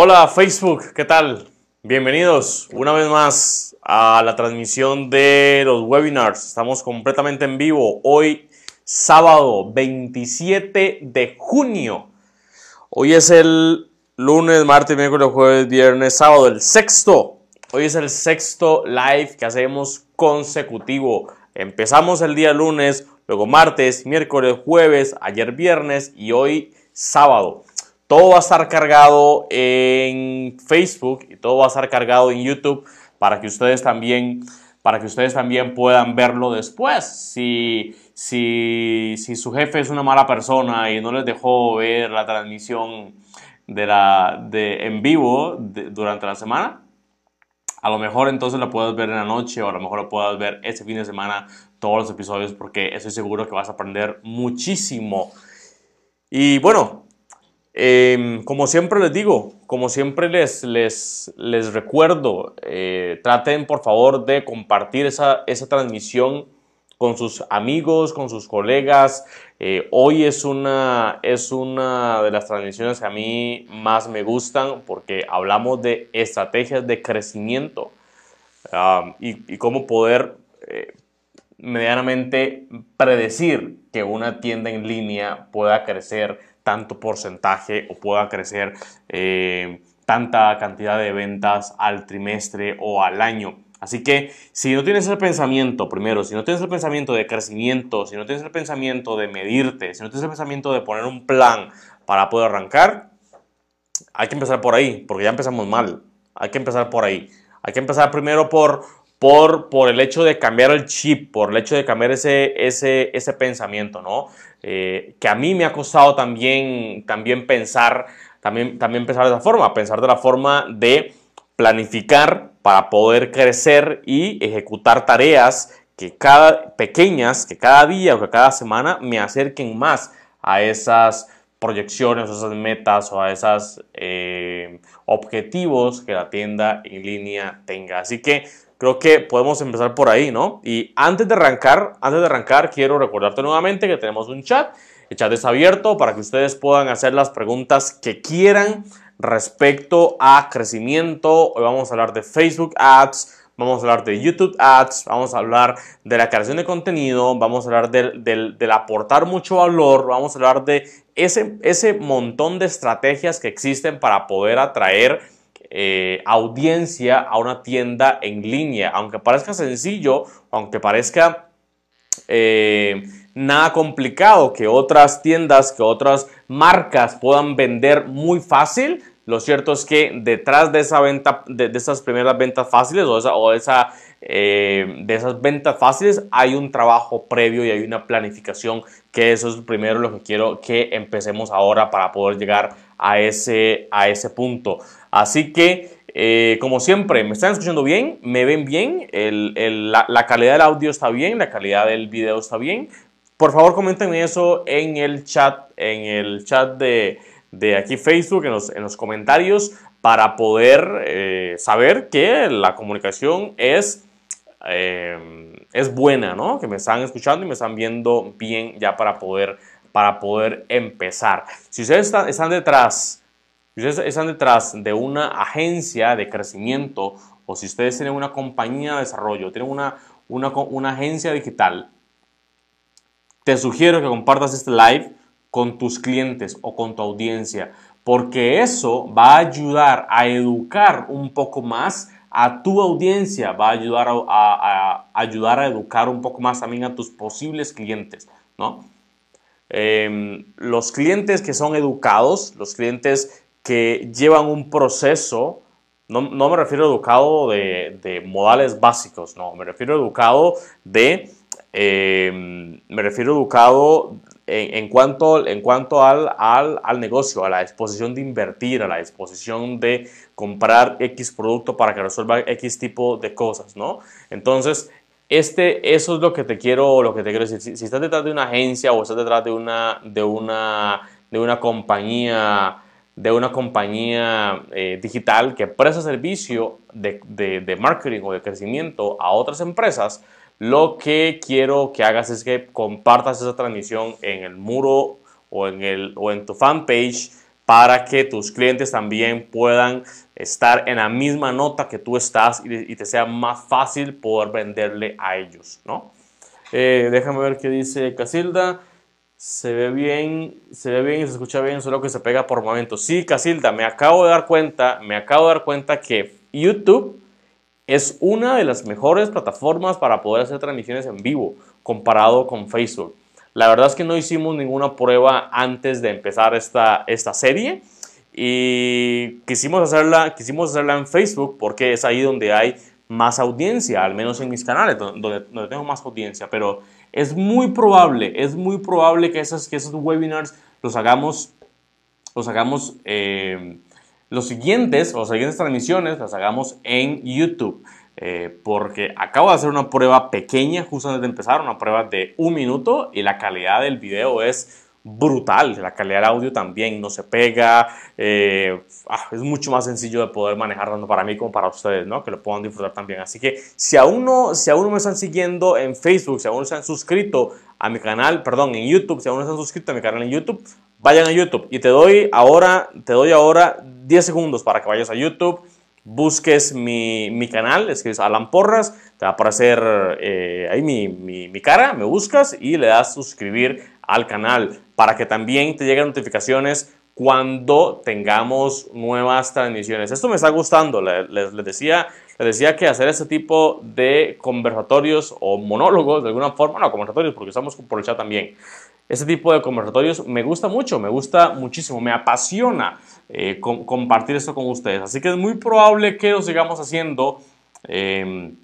Hola Facebook, ¿qué tal? Bienvenidos una vez más a la transmisión de los webinars. Estamos completamente en vivo hoy, sábado 27 de junio. Hoy es el lunes, martes, miércoles, jueves, viernes, sábado, el sexto. Hoy es el sexto live que hacemos consecutivo. Empezamos el día lunes, luego martes, miércoles, jueves, ayer viernes y hoy sábado. Todo va a estar cargado en Facebook y todo va a estar cargado en YouTube para que ustedes también, para que ustedes también puedan verlo después. Si, si, si su jefe es una mala persona y no les dejó ver la transmisión de la, de, en vivo durante la semana, a lo mejor entonces lo puedes ver en la noche o a lo mejor lo puedas ver este fin de semana todos los episodios porque estoy seguro que vas a aprender muchísimo. Y bueno, Em, como siempre les digo, como siempre les, les, les recuerdo, eh, traten por favor de compartir esa, esa, transmisión con sus amigos, con sus colegas. Eh, hoy es una, es una de las transmisiones que a mí más me gustan porque hablamos de estrategias de crecimiento y, cómo poder eh, medianamente predecir que una tienda en línea pueda crecer tanto porcentaje o pueda crecer eh, tanta cantidad de ventas al trimestre o al año. Así que si no tienes el pensamiento, primero, si no tienes el pensamiento de crecimiento, si no tienes el pensamiento de medirte, si no tienes el pensamiento de poner un plan para poder arrancar, hay que empezar por ahí, porque ya empezamos mal. Hay que empezar por ahí. Hay que empezar primero por, por, por el hecho de cambiar el chip, por el hecho de cambiar ese, ese, ese pensamiento, ¿no? Eh, que a mí me ha costado también, también pensar, también, también pensar de esa forma, pensar de la forma de planificar para poder crecer y ejecutar tareas que cada pequeñas, que cada día o que cada semana me acerquen más a esas proyecciones, a esas metas o a esos eh, objetivos que la tienda en línea tenga. Así que creo que podemos empezar por ahí, ¿no? Y antes de arrancar, antes de arrancar, quiero recordarte nuevamente que tenemos un chat. El chat es abierto para que ustedes puedan hacer las preguntas que quieran. respecto a crecimiento. Hoy vamos a hablar de Facebook Ads, vamos a hablar de YouTube Ads, vamos a hablar de la creación de contenido, vamos a hablar del, aportar mucho valor, vamos a hablar de ese, ese montón de estrategias que existen para poder atraer eh, audiencia a una tienda en línea. Aunque parezca sencillo, aunque parezca eh, nada complicado que otras tiendas, que otras marcas puedan vender muy fácil, lo cierto es que detrás de esa venta, de, esas primeras ventas fáciles o, esa, o esa, eh, de esas ventas fáciles hay un trabajo previo y hay una planificación que eso es primero lo que quiero que empecemos ahora para poder llegar a ese, a ese punto. Así que, eh, como siempre, ¿me están escuchando bien? ¿Me ven bien? la, calidad del audio está bien, la calidad del video está bien. Por favor, comenten eso en el chat, en el chat de aquí Facebook, en los, comentarios, para poder eh, saber que la comunicación es, eh, es buena, ¿no? Que me están escuchando y me están viendo bien ya para poder, para poder empezar. Si ustedes están detrás, si ustedes están detrás de una agencia de crecimiento o si ustedes tienen una compañía de desarrollo, tienen una, una, agencia digital, te sugiero que compartas este live con tus clientes o con tu audiencia, porque eso va a ayudar a educar un poco más a tu audiencia, va a ayudar a, ayudar a educar un poco más también a tus posibles clientes, ¿no? Em, los clientes que son educados, los clientes que llevan un proceso, no, me refiero a educado de, modales básicos, no, me refiero a educado de, em, me refiero a educado en, cuanto, en cuanto al, al, negocio, a la disposición de invertir, a la disposición de comprar X producto para que resuelva X tipo de cosas, ¿no? Entonces, este, eso es lo que te quiero, lo que te quiero decir. Si, estás detrás de una agencia o estás detrás de una, de una, de una compañía, de una compañía eh, digital que presta servicio de, de, marketing o de crecimiento a otras empresas, lo que quiero que hagas es que compartas esa transmisión en el muro o en, el, o en tu fanpage para que tus clientes también puedan estar en la misma nota que tú estás y, te sea más fácil poder venderle a ellos, ¿no? Eh, déjame ver qué dice Casilda. Se ve bien, se ve bien y se escucha bien, solo que se pega por momentos. Sí, Casilda, me acabo de dar cuenta, me acabo de dar cuenta que YouTube es una de las mejores plataformas para poder hacer transmisiones en vivo comparado con Facebook. La verdad es que no hicimos ninguna prueba antes de empezar esta, esta serie y quisimos hacerla, quisimos hacerla en Facebook porque es ahí donde hay más audiencia, al menos en mis canales, donde, donde tengo más audiencia, pero es muy probable, es muy probable que esos, que esos webinars los hagamos, los hagamos eh, los siguientes, las siguientes transmisiones las hagamos en YouTube. Eh, porque acabo de hacer una prueba pequeña justo antes de empezar, una prueba de un minuto y la calidad del video es brutal, la calidad del audio también no se pega, eh, ah, es mucho más sencillo de poder manejar tanto para mí como para ustedes, ¿no? que lo puedan disfrutar también. Así que si aún, no, si aún no me están siguiendo en Facebook, si aún no se han suscrito a mi canal, perdón, en YouTube, si aún no se han suscrito a mi canal en YouTube, vayan a YouTube y te doy ahora, te doy ahora 10 segundos para que vayas a YouTube, busques mi, mi canal, escribes Alan Porras, te va a aparecer eh, ahí mi, mi, mi, cara, me buscas y le das suscribir al canal para que también te lleguen notificaciones cuando tengamos nuevas transmisiones. Esto me está gustando, les, decía, les decía que hacer este tipo de conversatorios o monólogos de alguna forma, no conversatorios porque estamos por el chat también, este tipo de conversatorios me gusta mucho, me gusta muchísimo, me apasiona eh, compartir esto con ustedes. Así que es muy probable que lo sigamos haciendo. Em,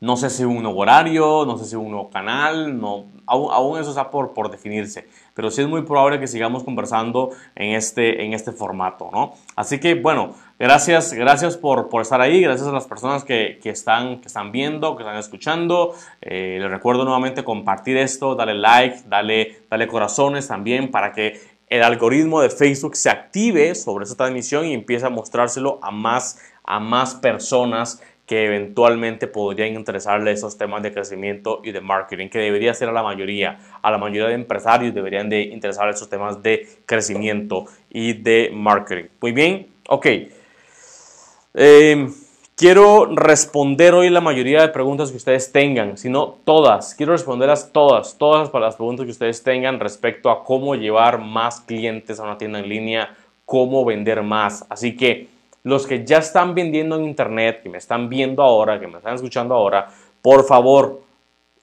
no sé si un nuevo horario, no sé si un nuevo canal, no, aún, eso está por, por, definirse, pero sí es muy probable que sigamos conversando en este, en este formato, ¿no? Así que, bueno, gracias, gracias por, por estar ahí, gracias a las personas que, que, están, que están viendo, que están escuchando. Eh, les recuerdo nuevamente compartir esto, dale like, dale, dale corazones también para que el algoritmo de Facebook se active sobre esta transmisión y empiece a mostrárselo a más, a más personas que eventualmente podrían interesarle esos temas de crecimiento y de marketing, que debería ser a la mayoría. A la mayoría de empresarios deberían de interesar esos temas de crecimiento y de marketing. Muy bien, ok. Eh, quiero responder hoy la mayoría de preguntas que ustedes tengan, si no todas. Quiero responderlas todas, todas las preguntas que ustedes tengan respecto a cómo llevar más clientes a una tienda en línea, cómo vender más. Así que los que ya están vendiendo en internet, que me están viendo ahora, que me están escuchando ahora, por favor,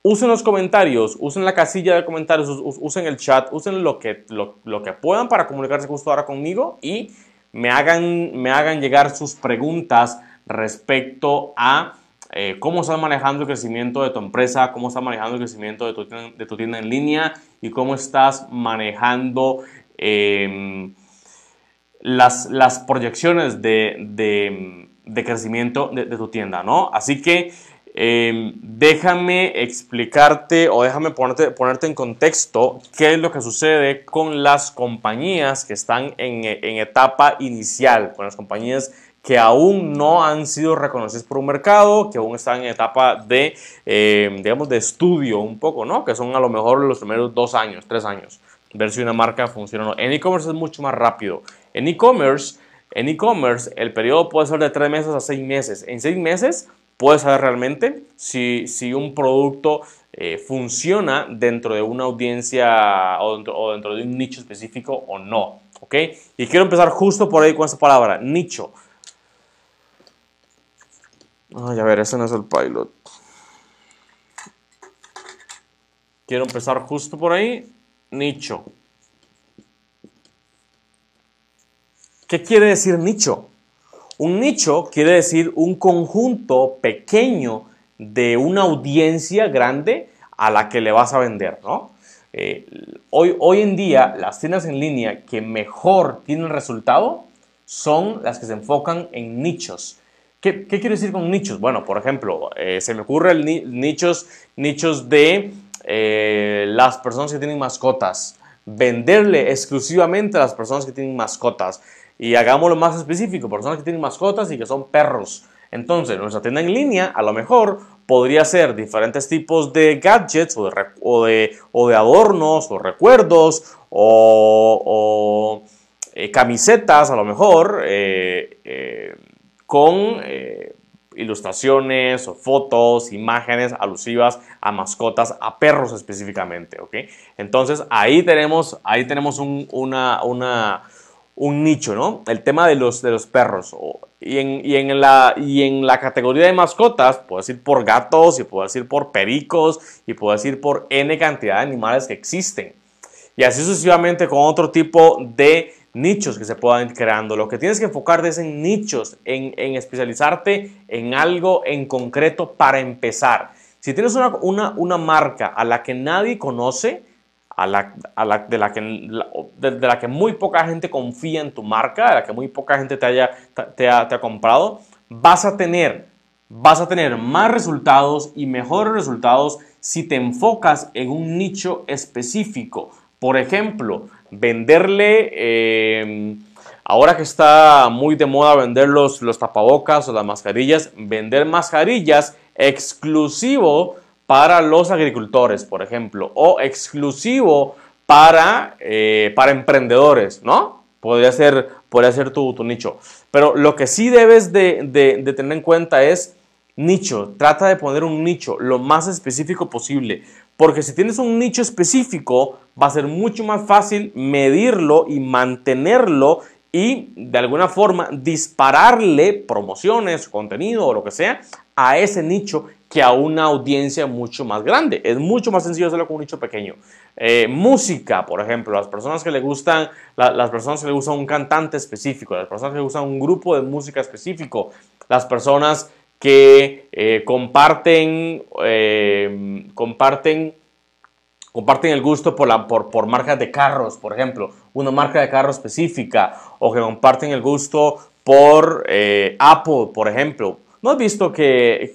usen los comentarios, usen la casilla de comentarios, usen el chat, usen lo que, lo, que puedan para comunicarse justo ahora conmigo y me hagan, me hagan llegar sus preguntas respecto a eh, cómo estás manejando el crecimiento de tu empresa, cómo estás manejando el crecimiento de tu, de tu tienda en línea y cómo estás manejando... Em, las, las proyecciones de, crecimiento de, tu tienda, ¿no? Así que em, déjame explicarte o déjame ponerte, ponerte en contexto qué es lo que sucede con las compañías que están en, etapa inicial, con las compañías que aún no han sido reconocidas por un mercado, que aún están en etapa de, em, digamos, de estudio un poco, ¿no? Que son a lo mejor los primeros dos años, tres años, ver si una marca funciona o no. En e-commerce es mucho más rápido. En e-commerce, en e-commerce el periodo puede ser de tres meses a seis meses. En seis meses puedes saber realmente si, si un producto eh, funciona dentro de una audiencia o dentro, de un nicho específico o no. ¿Ok? Y quiero empezar justo por ahí con esa palabra, nicho. Ay, a ver, ese no es el pilot. Quiero empezar justo por ahí, nicho. ¿Qué quiere decir nicho? Un nicho quiere decir un conjunto pequeño de una audiencia grande a la que le vas a vender, ¿no? Eh, hoy, hoy en día las tiendas en línea que mejor tienen resultado son las que se enfocan en nichos. ¿Qué, quiere decir con nichos? Bueno, por ejemplo, eh, se me ocurre nichos, nichos de eh, las personas que tienen mascotas. Venderle exclusivamente a las personas que tienen mascotas. Y hagámoslo más específico, personas que tienen mascotas y que son perros. Entonces, nuestra tienda en línea a lo mejor podría ser diferentes tipos de gadgets o de, o de, adornos o recuerdos o, eh, camisetas a lo mejor eh, con ilustraciones o fotos, imágenes alusivas a mascotas, a perros específicamente. Entonces ahí tenemos, ahí tenemos una, una un nicho, ¿no? El tema de los, de los perros. Y en, la, y en la categoría de mascotas, puedes ir por gatos, y puedes ir por pericos, y puedes ir por N cantidad de animales que existen. Y así sucesivamente con otro tipo de nichos que se puedan ir creando. Lo que tienes que enfocarte es en nichos, en, especializarte en algo en concreto para empezar. Si tienes una, una, una marca a la que nadie conoce, la, de, la que, de, la que muy poca gente confía en tu marca, de la que muy poca gente te, haya, te, ha, comprado, vas a tener vas a tener más resultados y mejores resultados si te enfocas en un nicho específico. Por ejemplo, venderle, em, ahora que está muy de moda vender los, los tapabocas o las mascarillas, vender mascarillas exclusivo para los agricultores, por ejemplo, o exclusivo para, eh, para emprendedores, ¿no? Podría ser, podría ser tu, tu, nicho. Pero lo que sí debes de, de, tener en cuenta es nicho. Trata de poner un nicho lo más específico posible. Porque si tienes un nicho específico, va a ser mucho más fácil medirlo y mantenerlo y de alguna forma dispararle promociones, contenido o lo que sea a ese nicho que a una audiencia mucho más grande. Es mucho más sencillo hacerlo con un nicho pequeño. Eh, música, por ejemplo, las personas que le gustan, las personas que le gustan un cantante específico, las personas que le gustan un grupo de música específico, las personas que eh, comparten, eh, comparten, comparten el gusto por, la, por, por marcas de carros, por ejemplo, una marca de carro específica, o que comparten el gusto por Apple, por ejemplo. ¿No has visto que,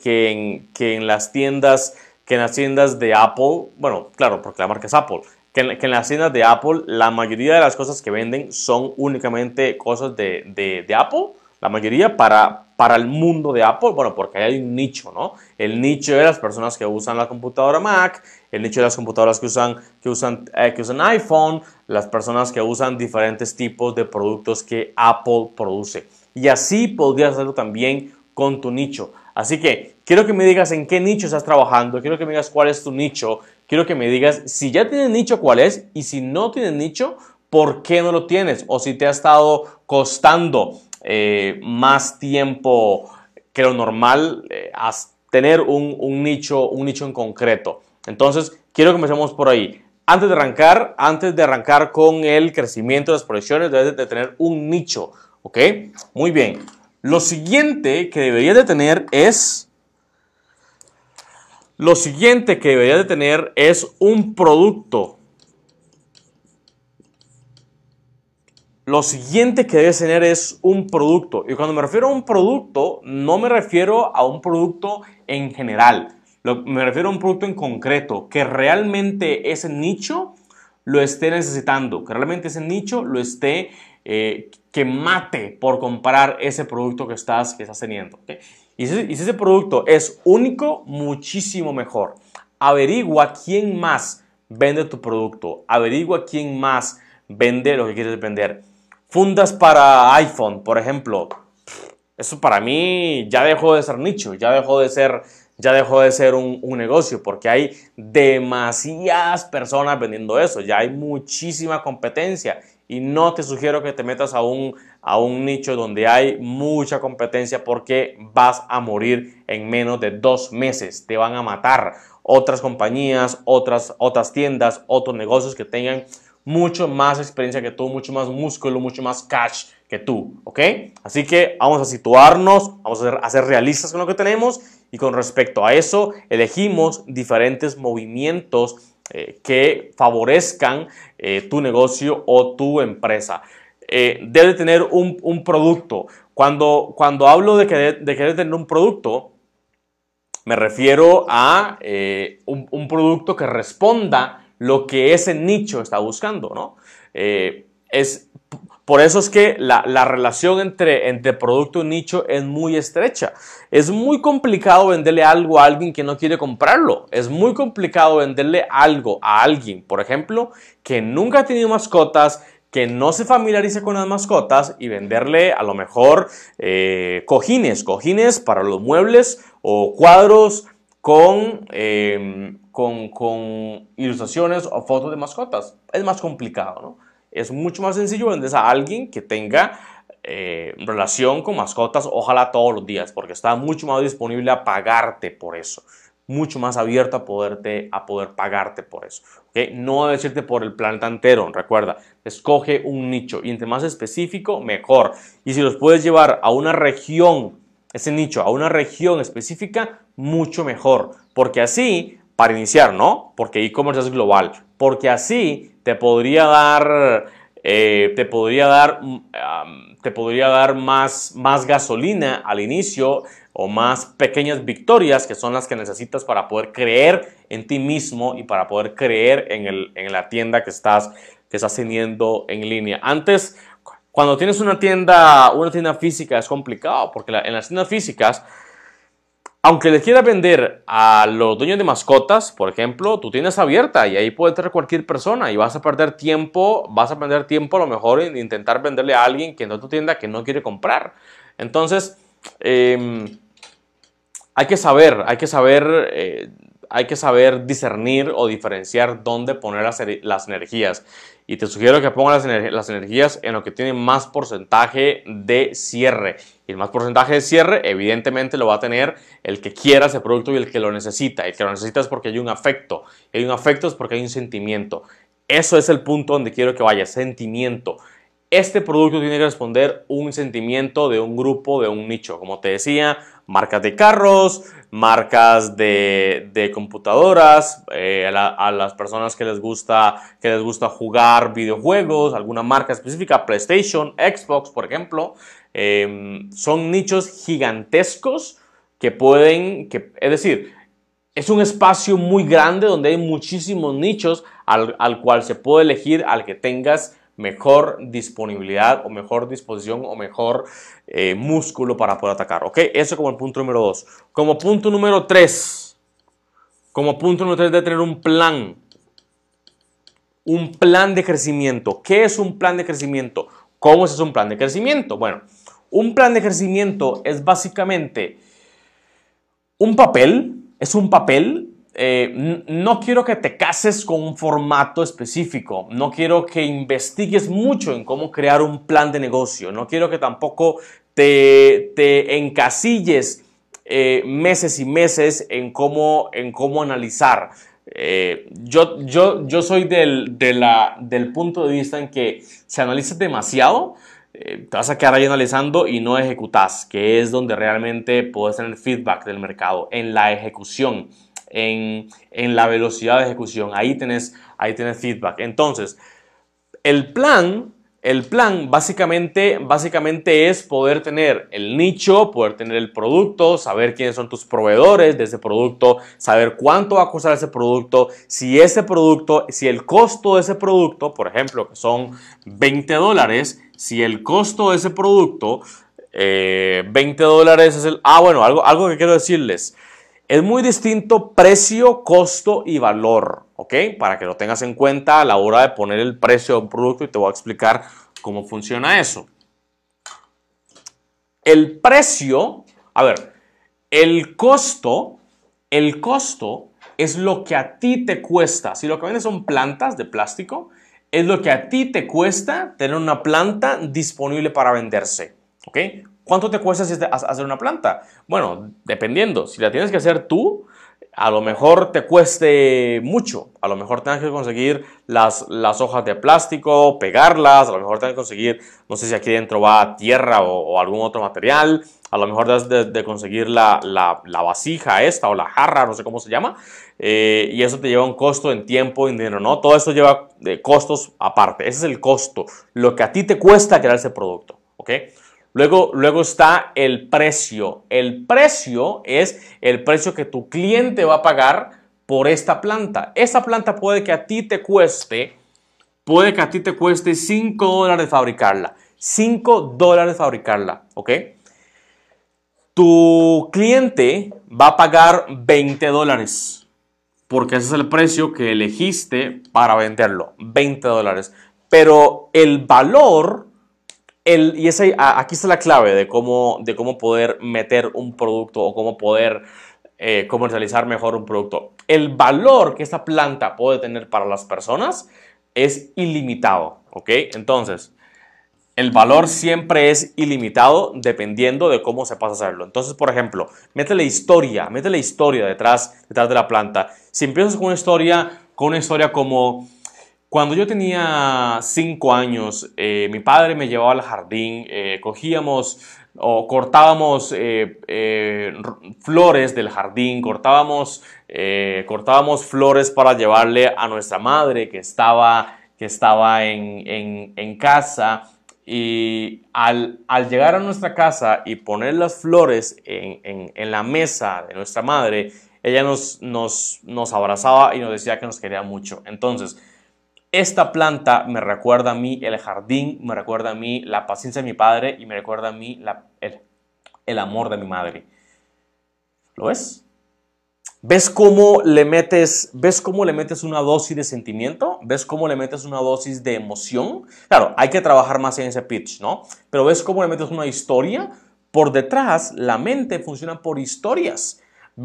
en, las tiendas, que en las tiendas de Apple, bueno, claro, porque la marca es Apple, que en, las tiendas de Apple la mayoría de las cosas que venden son únicamente cosas de, Apple, la mayoría para, para el mundo de Apple? Bueno, porque hay un nicho, ¿no? El nicho de las personas que usan la computadora Mac, el nicho de las computadoras que usan, que usan, eh, que usan iPhone, las personas que usan diferentes tipos de productos que Apple produce. Y así podrías hacerlo también con tu nicho. Así que quiero que me digas en qué nicho estás trabajando, quiero que me digas cuál es tu nicho, quiero que me digas si ya tienes nicho cuál es y si no tienes nicho, por qué no lo tienes o si te ha estado costando eh, más tiempo que lo normal eh, tener un, nicho, un nicho en concreto. Entonces, quiero que empecemos por ahí. Antes de arrancar, antes de arrancar con el crecimiento de las proyecciones, debes de tener un nicho, ¿ok? Muy bien. Lo siguiente que deberías de tener es... Lo siguiente que deberías de tener es un producto. Lo siguiente que debes tener es un producto. Y cuando me refiero a un producto, no me refiero a un producto en general. me refiero a un producto en concreto, que realmente ese nicho lo esté necesitando, que realmente ese nicho lo esté eh, por comprar ese producto que estás, que estás teniendo. Y, si, y, si, ese producto es único, muchísimo mejor. Averigua quién más vende tu producto. Averigua quién más vende lo que quieres vender. Fundas para iPhone, por ejemplo. Eso para mí ya dejó de ser nicho, ya dejó de ser, ya dejó de ser un, negocio, porque hay demasiadas personas vendiendo eso, ya hay muchísima competencia y no te sugiero que te metas a un, a un nicho donde hay mucha competencia porque vas a morir en menos de dos meses. Te van a matar otras compañías, otras, otras tiendas, otros negocios que tengan mucho más experiencia que tú, mucho más músculo, mucho más cash que tú, ¿ok? Así que vamos a situarnos, vamos a ser, realistas con lo que tenemos y con respecto a eso elegimos diferentes movimientos eh, que favorezcan eh, tu negocio o tu empresa. Eh, debe tener un, producto. Cuando, cuando hablo de que, de debe tener un producto, me refiero a un, producto que responda lo que ese nicho está buscando, ¿no? es, por eso es que la, relación entre, entre producto y nicho es muy estrecha. Es muy complicado venderle algo a alguien que no quiere comprarlo. Es muy complicado venderle algo a alguien, por ejemplo, que nunca ha tenido mascotas, que no se familiarice con las mascotas y venderle a lo mejor eh, cojines, cojines para los muebles o cuadros con, em, con, con ilustraciones o fotos de mascotas. Es más complicado, ¿no? Es mucho más sencillo vender a alguien que tenga eh, relación con mascotas, ojalá todos los días, porque está mucho más disponible a pagarte por eso. Mucho más abierto a, poderte, a poder pagarte por eso. ¿okay? No debes irte por el planeta entero, recuerda, escoge un nicho y entre más específico, mejor. Y si los puedes llevar a una región, ese nicho, a una región específica, mucho mejor. Porque así, para iniciar, ¿no? Porque e-commerce es global. Porque así te podría dar, eh, te podría dar, te podría dar más, más gasolina al inicio o más pequeñas victorias que son las que necesitas para poder creer en ti mismo y para poder creer en, el, en la tienda que estás, que estás teniendo en línea. Antes, cuando tienes una tienda, una tienda física es complicado porque en las tiendas físicas aunque le quieras vender a los dueños de mascotas, por ejemplo, tú tienes abierta y ahí puede entrar cualquier persona y vas a perder tiempo, vas a perder tiempo a lo mejor en intentar venderle a alguien que no tu tienda que no quiere comprar. Entonces, em, hay que saber, hay que saber, eh, hay que saber discernir o diferenciar dónde poner las energías y te sugiero que pongas las, energías en lo que tiene más porcentaje de cierre. Y el más porcentaje de cierre, evidentemente, lo va a tener el que quiera ese producto y el que lo necesita. El que lo necesita es porque hay un afecto. Y hay un afecto es porque hay un sentimiento. Eso es el punto donde quiero que vaya, sentimiento. Este producto tiene que responder un sentimiento de un grupo, de un nicho. Como te decía, marcas de carros, marcas de, computadoras, eh, a, las personas que les, gusta, que les gusta jugar videojuegos, alguna marca específica, PlayStation, Xbox, por ejemplo. Em, son nichos gigantescos que pueden, que, es decir, es un espacio muy grande donde hay muchísimos nichos al, al cual se puede elegir al que tengas mejor disponibilidad o mejor disposición o mejor eh, músculo para poder atacar. ¿Ok? Eso como el punto número dos. Como punto número tres, como punto número tres de tener un plan. Un plan de crecimiento. ¿Qué es un plan de crecimiento? ¿Cómo es un plan de crecimiento? Bueno, un plan de crecimiento es básicamente un papel, es un papel eh, no quiero que te cases con un formato específico, no quiero que investigues mucho en cómo crear un plan de negocio, no quiero que tampoco te, te encasilles eh, meses y meses en cómo, en cómo analizar. Eh, yo, yo, yo soy del, del punto de vista en que si analizas demasiado, te vas a quedar ahí analizando y no ejecutas, que es donde realmente puedes tener feedback del mercado, en la ejecución en, la velocidad de ejecución. Ahí tenés, ahí tenés feedback. Entonces, el plan, el plan básicamente, básicamente es poder tener el nicho, poder tener el producto, saber quiénes son tus proveedores de ese producto, saber cuánto va a costar ese producto, si ese producto, si el costo de ese producto, por ejemplo, que son 20 dólares, si el costo de ese producto, 20 eh, dólares es el... Ah, bueno, algo, algo que quiero decirles. Es muy distinto precio, costo y valor, ¿ok? Para que lo tengas en cuenta a la hora de poner el precio de un producto y te voy a explicar cómo funciona eso. El precio, a ver, el costo, el costo es lo que a ti te cuesta. Si lo que vendes son plantas de plástico, es lo que a ti te cuesta tener una planta disponible para venderse. ¿Ok? ¿Cuánto te cuesta hacer una planta? Bueno, dependiendo. Si la tienes que hacer tú, a lo mejor te cueste mucho. A lo mejor tengas que conseguir las, las hojas de plástico, pegarlas. A lo mejor tengas que conseguir, no sé si aquí dentro va tierra o, algún otro material. A lo mejor debes de, conseguir la, vasija esta o la jarra, no sé cómo se llama. Eh, y eso te lleva un costo en tiempo y dinero, ¿no? Todo eso lleva eh, costos aparte. Ese es el costo. Lo que a ti te cuesta crear ese producto, ¿ok? Luego, luego está el precio. El precio es el precio que tu cliente va a pagar por esta planta. Esta planta puede que a ti te cueste, puede que a ti te cueste 5 dólares fabricarla. 5 dólares fabricarla, ¿ok? Tu cliente va a pagar 20 dólares porque ese es el precio que elegiste para venderlo, 20 dólares. Pero el valor y ese, aquí está la clave de cómo, de cómo poder meter un producto o cómo poder eh, comercializar mejor un producto. El valor que esta planta puede tener para las personas es ilimitado, ¿ok? Entonces, el valor siempre es ilimitado dependiendo de cómo se pasa a hacerlo. Entonces, por ejemplo, métele historia, métele historia detrás, detrás de la planta. Si empiezas con una historia, con una historia como cuando yo tenía cinco años, eh, mi padre me llevaba al jardín, eh, cogíamos o cortábamos eh, flores del jardín, cortábamos, cortábamos flores para llevarle a nuestra madre que estaba, que estaba en, casa. Y al, llegar a nuestra casa y poner las flores en, la mesa de nuestra madre, ella nos, nos, nos abrazaba y nos decía que nos quería mucho. Entonces, esta planta me recuerda a mí el jardín, me recuerda a mí la paciencia de mi padre y me recuerda a mí el, amor de mi madre. ¿Lo ves? ¿Ves cómo le metes, ves cómo le metes una dosis de sentimiento? ¿Ves cómo le metes una dosis de emoción? Claro, hay que trabajar más en ese pitch, ¿no? Pero ¿ves cómo le metes una historia? Por detrás, la mente funciona por historias.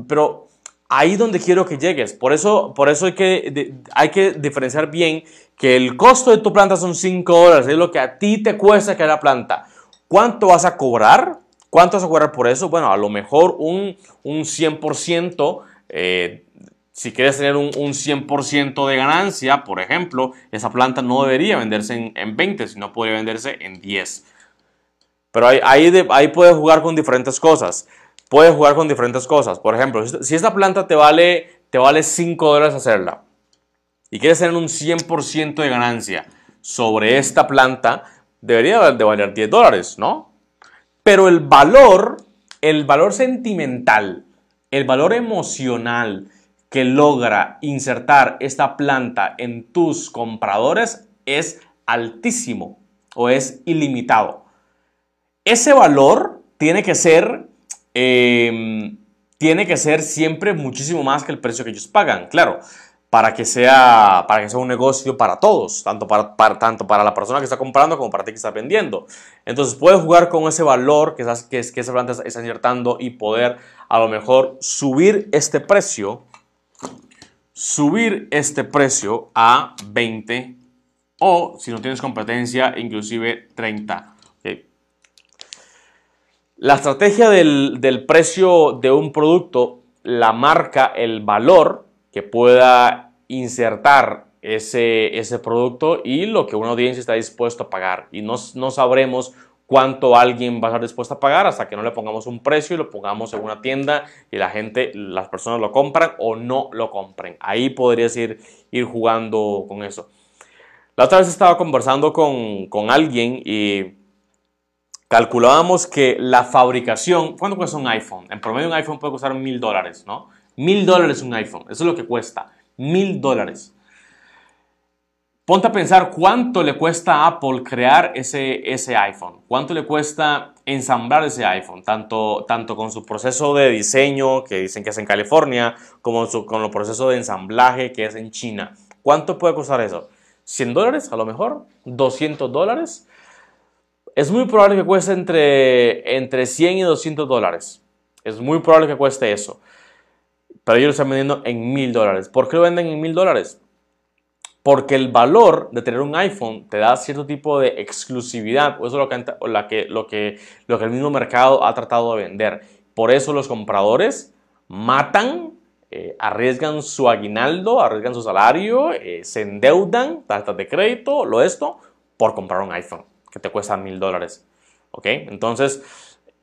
Pero ahí donde quiero que llegues. Por eso, por eso hay, que, hay que diferenciar bien que el costo de tu planta son 5 dólares, es lo que a ti te cuesta que la planta. ¿Cuánto vas a cobrar? ¿Cuánto vas a cobrar por eso? Bueno, a lo mejor un, un 100%. Eh, si quieres tener un, un 100% de ganancia, por ejemplo, esa planta no debería venderse en, en 20, sino podría venderse en 10. Pero ahí, ahí, ahí puedes jugar con diferentes cosas puedes jugar con diferentes cosas. Por ejemplo, si esta planta te vale, te vale 5 dólares hacerla y quieres tener un 100% de ganancia sobre esta planta, debería de valer 10 dólares, ¿no? Pero el valor, el valor sentimental, el valor emocional que logra insertar esta planta en tus compradores es altísimo o es ilimitado. Ese valor tiene que ser, em, tiene que ser siempre muchísimo más que el precio que ellos pagan, claro, para que sea, para que sea un negocio para todos, tanto para, tanto para la persona que está comprando como para ti que está vendiendo. Entonces puedes jugar con ese valor que, que, que ese planta está insertando y poder a lo mejor subir este precio, subir este precio a 20 o si no tienes competencia, inclusive 30. La estrategia del, precio de un producto la marca el valor que pueda insertar ese, producto y lo que una audiencia está dispuesto a pagar. Y no, sabremos cuánto alguien va a estar dispuesto a pagar hasta que no le pongamos un precio y lo pongamos en una tienda y la gente, las personas lo compran o no lo compren. Ahí podrías ir, jugando con eso. La otra vez estaba conversando con, con alguien y calculábamos que la fabricación, ¿cuánto cuesta un iPhone? En promedio un iPhone puede costar mil dólares, ¿no? Mil dólares un iPhone, eso es lo que cuesta, mil dólares. Ponte a pensar cuánto le cuesta a Apple crear ese, ese iPhone, cuánto le cuesta ensamblar ese iPhone, tanto, tanto con su proceso de diseño, que dicen que es en California, como con el proceso de ensamblaje, que es en China. ¿Cuánto puede costar eso? 100 dólares, a lo mejor, 200 dólares. Es muy probable que cueste entre, entre 100 y 200 dólares. Es muy probable que cueste eso. Pero ellos lo están vendiendo en 1000 dólares. ¿Por qué lo venden en 1000 dólares? Porque el valor de tener un iPhone te da cierto tipo de exclusividad. Eso es lo que, lo que, lo que, el mismo mercado ha tratado de vender. Por eso los compradores matan eh, arriesgan su aguinaldo, arriesgan su salario, eh, se endeudan, tarjetas de crédito, lo esto, por comprar un iPhone te cuesta mil dólares. ¿Ok? Entonces,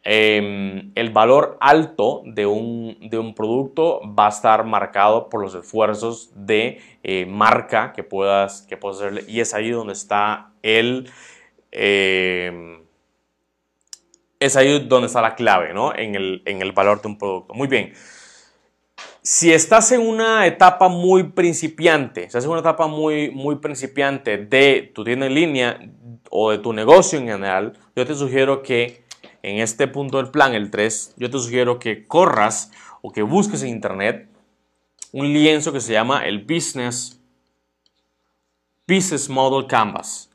em, el valor alto de un, de un, producto va a estar marcado por los esfuerzos de eh, marca que puedas, que puedas hacerle. Y es ahí donde está el... Em, es ahí donde está la clave, ¿no? En el, en el valor de un producto. Muy bien. Si estás en una etapa muy principiante, estás en una etapa muy, muy principiante de tu tienda en línea o de tu negocio en general, yo te sugiero que en este punto del plan, el 3, yo te sugiero que corras o que busques en internet un lienzo que se llama el Business, Business Model Canvas.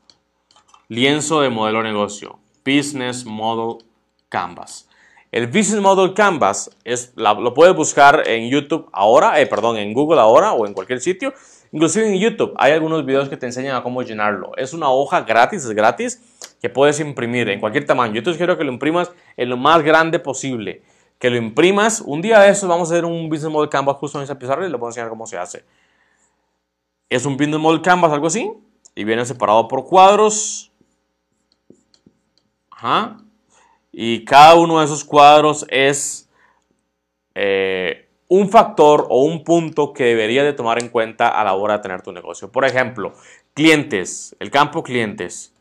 Lienzo de modelo negocio. Business Model Canvas. El Business Model Canvas es, lo puedes buscar en YouTube ahora, eh, perdón, en Google ahora o en cualquier sitio. Inclusive en YouTube hay algunos videos que te enseñan a cómo llenarlo. Es una hoja gratis, es gratis, que puedes imprimir en cualquier tamaño. Yo te sugiero que lo imprimas en lo más grande posible. Que lo imprimas. Un día de estos vamos a hacer un Business Model Canvas justo en esa pizarra y le voy a enseñar cómo se hace. Es un Business Model Canvas, algo así. Y viene separado por cuadros. Ajá y cada uno de esos cuadros es eh, un factor o un punto que deberías de tomar en cuenta a la hora de tener tu negocio. Por ejemplo, clientes, el campo clientes,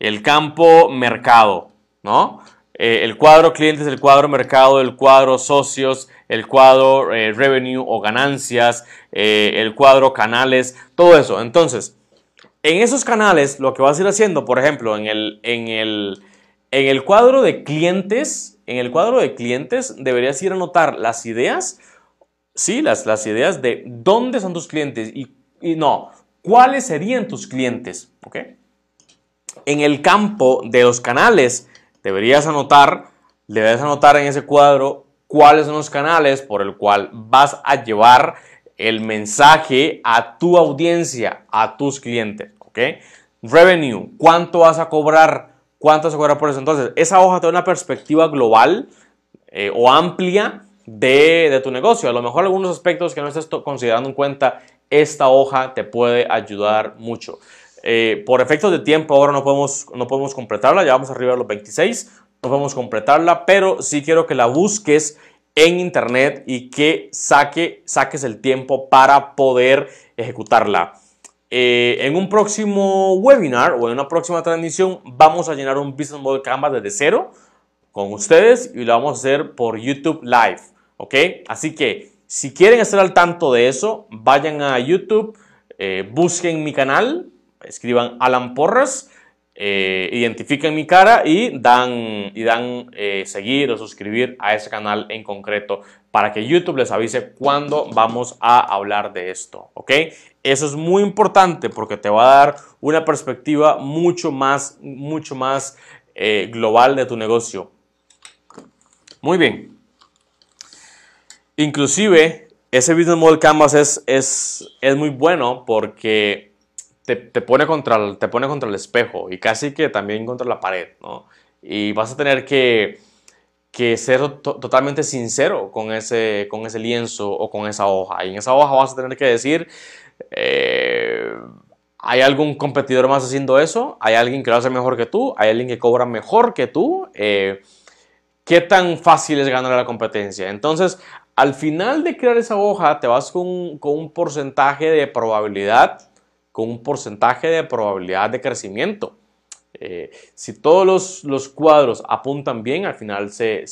el campo mercado, ¿no? Eh, el cuadro clientes, el cuadro mercado, el cuadro socios, el cuadro eh, revenue o ganancias, el cuadro canales, todo eso. Entonces, en esos canales, lo que vas a ir haciendo, por ejemplo, en el, en el, en el cuadro de clientes, en el cuadro de clientes deberías ir a anotar las ideas, sí, las, ideas de dónde son tus clientes y, no, cuáles serían tus clientes, ¿ok? En el campo de los canales deberías anotar, deberías anotar en ese cuadro cuáles son los canales por el cual vas a llevar el mensaje a tu audiencia, a tus clientes, ¿ok? Revenue, ¿cuánto vas a cobrar? ¿Cuánto se cobra por eso? Entonces, esa hoja te da una perspectiva global eh, o amplia de, tu negocio. A lo mejor algunos aspectos que no estés considerando en cuenta, esta hoja te puede ayudar mucho. Eh, por efectos de tiempo, ahora no podemos, no podemos completarla, ya vamos arriba a los 26, no podemos completarla, pero sí quiero que la busques en internet y que saque, saques el tiempo para poder ejecutarla. Eh, en un próximo webinar o en una próxima transmisión vamos a llenar un Business Model Canvas desde cero con ustedes y lo vamos a hacer por YouTube Live, ¿ok? Así que si quieren estar al tanto de eso, vayan a YouTube, eh, busquen mi canal, escriban Alan Porras, eh, identifiquen mi cara y dan, y dan eh, seguir o suscribir a ese canal en concreto para que YouTube les avise cuando vamos a hablar de esto, ¿ok? Eso es muy importante porque te va a dar una perspectiva mucho más, mucho más eh, global de tu negocio. Muy bien. Inclusive, ese Business Model Canvas es, es, es muy bueno porque te, pone contra el, te pone contra el espejo y casi que también contra la pared, ¿no? Y vas a tener que, que ser totalmente sincero con ese, con ese lienzo o con esa hoja. Y en esa hoja vas a tener que decir, eh, ¿hay algún competidor más haciendo eso? ¿Hay alguien que lo hace mejor que tú? ¿Hay alguien que cobra mejor que tú? Eh, ¿Qué tan fácil es ganar la competencia? Entonces, al final de crear esa hoja, te vas con, con un porcentaje de probabilidad con un porcentaje de probabilidad de crecimiento. Eh, si todos los, cuadros apuntan bien, al final se,